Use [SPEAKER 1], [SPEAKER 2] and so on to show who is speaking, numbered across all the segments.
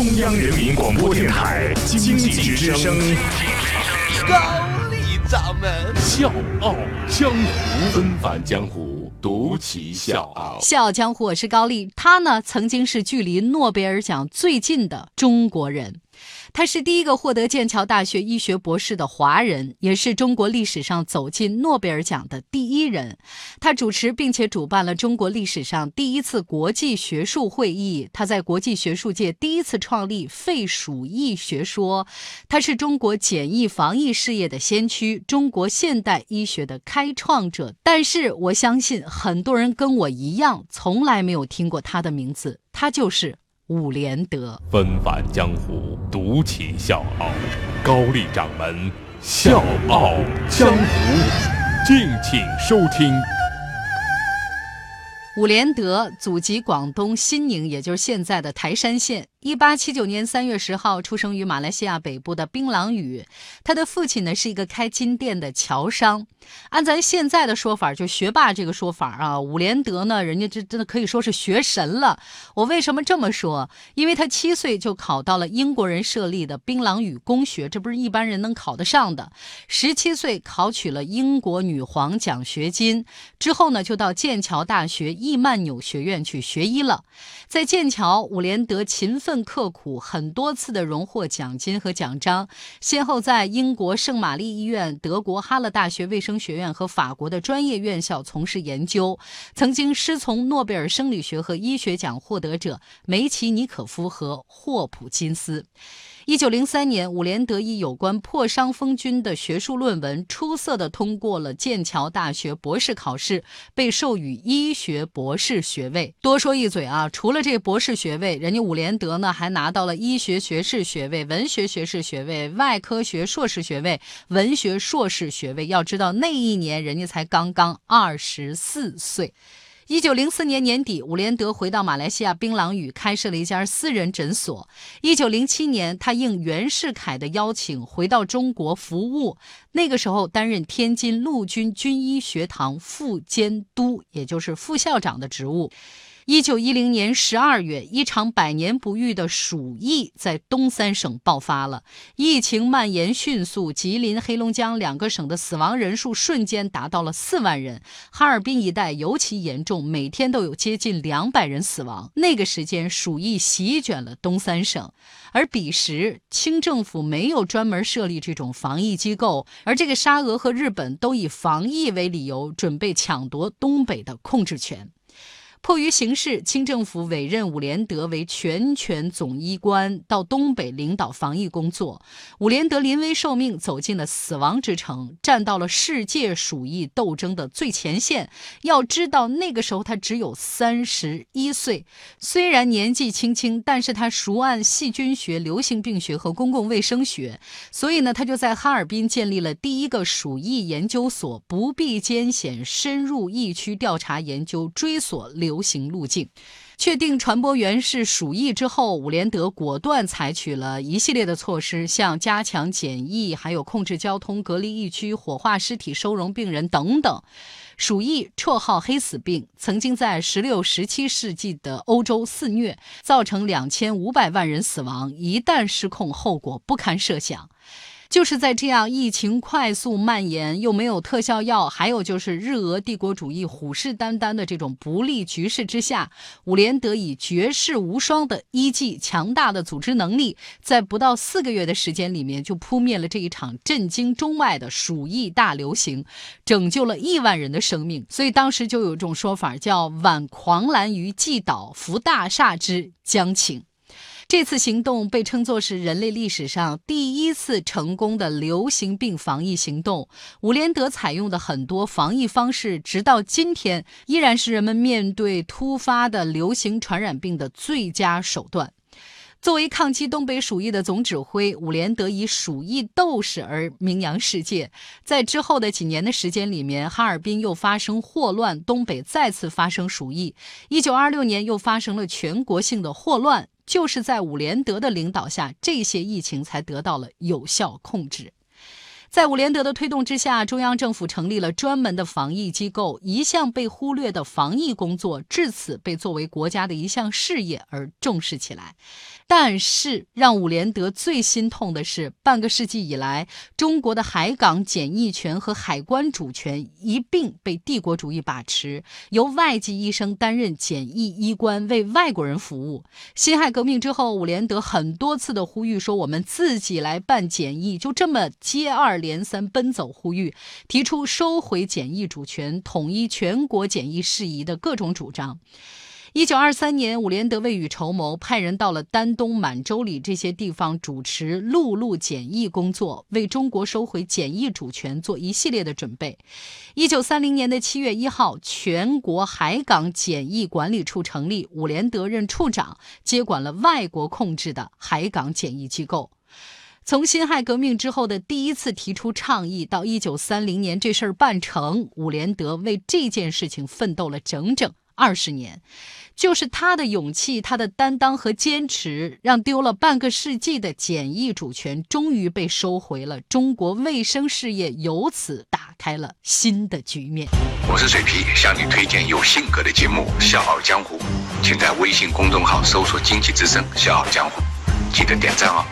[SPEAKER 1] 中央人民广播电台经济之声，
[SPEAKER 2] 高丽掌门
[SPEAKER 1] 笑傲江湖，纷返江湖，独骑笑傲。
[SPEAKER 3] 笑傲江湖，我是高丽。他呢，曾经是距离诺贝尔奖最近的中国人。他是第一个获得剑桥大学医学博士的华人，也是中国历史上走进诺贝尔奖的第一人。他主持并且主办了中国历史上第一次国际学术会议。他在国际学术界第一次创立废鼠疫学说。他是中国检疫防疫事业的先驱，中国现代医学的开创者。但是我相信很多人跟我一样，从来没有听过他的名字。他就是。伍连德，
[SPEAKER 1] 纷繁江湖，独起笑傲。高丽掌门，笑傲江湖，敬请收听。
[SPEAKER 3] 伍连德祖籍广东新宁，也就是现在的台山县。一八七九年三月十号出生于马来西亚北部的槟榔屿，他的父亲呢是一个开金店的侨商。按咱现在的说法，就学霸这个说法啊，伍连德呢，人家这真的可以说是学神了。我为什么这么说？因为他七岁就考到了英国人设立的槟榔屿公学，这不是一般人能考得上的。十七岁考取了英国女皇奖学金，之后呢就到剑桥大学易曼纽学院去学医了。在剑桥，伍连德勤奋。奋刻苦，很多次的荣获奖金和奖章，先后在英国圣玛丽医院、德国哈勒大学卫生学院和法国的专业院校从事研究，曾经师从诺贝尔生理学和医学奖获得者梅奇尼可夫和霍普金斯。一九零三年，伍连德以有关破伤风菌的学术论文，出色的通过了剑桥大学博士考试，被授予医学博士学位。多说一嘴啊，除了这博士学位，人家伍连德呢还拿到了医学学士学位、文学学士学位、外科学硕士学位、文学硕士学位。要知道那一年人家才刚刚二十四岁。一九零四年年底，伍连德回到马来西亚槟榔屿，开设了一家私人诊所。一九零七年，他应袁世凯的邀请回到中国服务，那个时候担任天津陆军军医学堂副监督，也就是副校长的职务。一九一零年十二月，一场百年不遇的鼠疫在东三省爆发了，疫情蔓延迅速，吉林、黑龙江两个省的死亡人数瞬间达到了四万人，哈尔滨一带尤其严重，每天都有接近两百人死亡。那个时间，鼠疫席卷了东三省，而彼时清政府没有专门设立这种防疫机构，而这个沙俄和日本都以防疫为理由，准备抢夺东北的控制权。迫于形势，清政府委任伍连德为全权总医官，到东北领导防疫工作。伍连德临危受命，走进了死亡之城，站到了世界鼠疫斗争的最前线。要知道，那个时候他只有三十一岁，虽然年纪轻轻，但是他熟谙细菌学、流行病学和公共卫生学，所以呢，他就在哈尔滨建立了第一个鼠疫研究所，不避艰险，深入疫区调查研究，追索流。流行路径，确定传播源是鼠疫之后，伍连德果断采取了一系列的措施，像加强检疫，还有控制交通、隔离疫区、火化尸体、收容病人等等。鼠疫绰号“黑死病”，曾经在十六、十七世纪的欧洲肆虐，造成两千五百万人死亡。一旦失控，后果不堪设想。就是在这样疫情快速蔓延，又没有特效药，还有就是日俄帝国主义虎视眈眈的这种不利局势之下，伍连德以绝世无双的医技、强大的组织能力，在不到四个月的时间里面，就扑灭了这一场震惊中外的鼠疫大流行，拯救了亿万人的生命。所以当时就有一种说法，叫“挽狂澜于既倒，扶大厦之将倾”。这次行动被称作是人类历史上第一次成功的流行病防疫行动。伍连德采用的很多防疫方式，直到今天依然是人们面对突发的流行传染病的最佳手段。作为抗击东北鼠疫的总指挥，伍连德以鼠疫斗士而名扬世界。在之后的几年的时间里面，哈尔滨又发生霍乱，东北再次发生鼠疫。一九二六年又发生了全国性的霍乱。就是在伍连德的领导下，这些疫情才得到了有效控制。在伍连德的推动之下，中央政府成立了专门的防疫机构，一向被忽略的防疫工作至此被作为国家的一项事业而重视起来。但是，让伍连德最心痛的是，半个世纪以来，中国的海港检疫权和海关主权一并被帝国主义把持，由外籍医生担任检疫医官，为外国人服务。辛亥革命之后，伍连德很多次的呼吁说：“我们自己来办检疫。”就这么接二连三奔走呼吁，提出收回检疫主权、统一全国检疫事宜的各种主张。一九二三年，伍连德未雨绸缪，派人到了丹东、满洲里这些地方主持陆路检疫工作，为中国收回检疫主权做一系列的准备。一九三零年的七月一号，全国海港检疫管理处成立，伍连德任处长，接管了外国控制的海港检疫机构。从辛亥革命之后的第一次提出倡议到一九三零年这事儿办成，伍连德为这件事情奋斗了整整二十年。就是他的勇气、他的担当和坚持，让丢了半个世纪的检疫主权终于被收回了。中国卫生事业由此打开了新的局面。
[SPEAKER 4] 我是水皮，向你推荐有性格的节目《笑傲江湖》，请在微信公众号搜索“经济之声笑傲江湖”，记得点赞哦。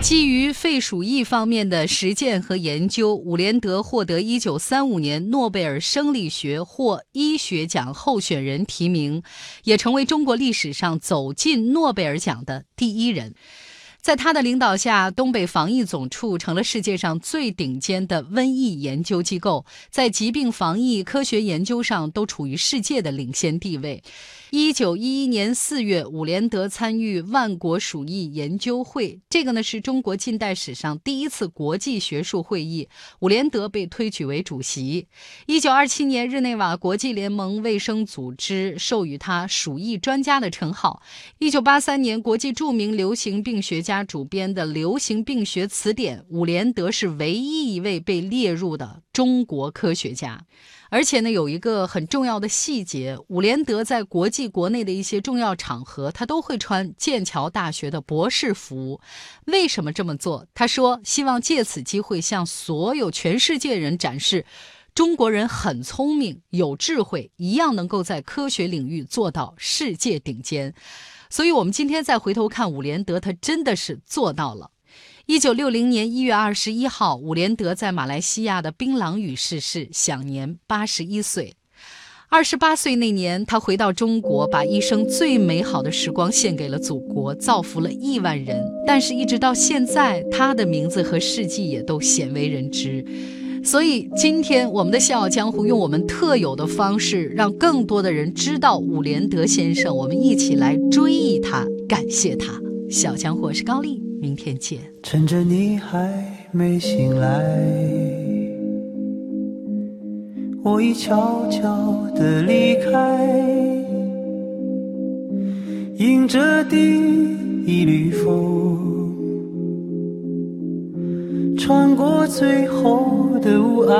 [SPEAKER 3] 基于肺鼠疫方面的实践和研究，伍连德获得1935年诺贝尔生理学或医学奖候选人提名，也成为中国历史上走进诺贝尔奖的第一人。在他的领导下，东北防疫总处成了世界上最顶尖的瘟疫研究机构，在疾病防疫科学研究上都处于世界的领先地位。一九一一年四月，伍连德参与万国鼠疫研究会，这个呢是中国近代史上第一次国际学术会议，伍连德被推举为主席。一九二七年，日内瓦国际联盟卫生组织授予他鼠疫专家的称号。一九八三年，国际著名流行病学家他主编的《流行病学词典》，伍连德是唯一一位被列入的中国科学家。而且呢，有一个很重要的细节，伍连德在国际国内的一些重要场合，他都会穿剑桥大学的博士服。为什么这么做？他说，希望借此机会向所有全世界人展示，中国人很聪明、有智慧，一样能够在科学领域做到世界顶尖。所以，我们今天再回头看伍连德，他真的是做到了。一九六零年一月二十一号，伍连德在马来西亚的槟榔屿逝世，享年八十一岁。二十八岁那年，他回到中国，把一生最美好的时光献给了祖国，造福了亿万人。但是，一直到现在，他的名字和事迹也都鲜为人知。所以，今天我们的《笑傲江湖》用我们特有的方式，让更多的人知道伍连德先生。我们一起来追忆他，感谢他。《小江湖》是高丽。明天见。
[SPEAKER 5] 趁着你还没醒来，我已悄悄地离开，迎着第一缕风，穿过最后的雾霭。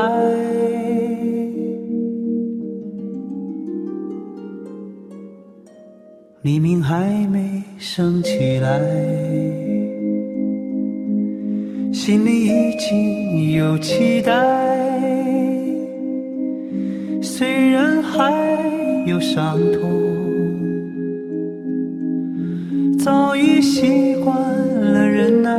[SPEAKER 5] 黎明还没升起来。心里已经有期待，虽然还有伤痛，早已习惯了忍耐。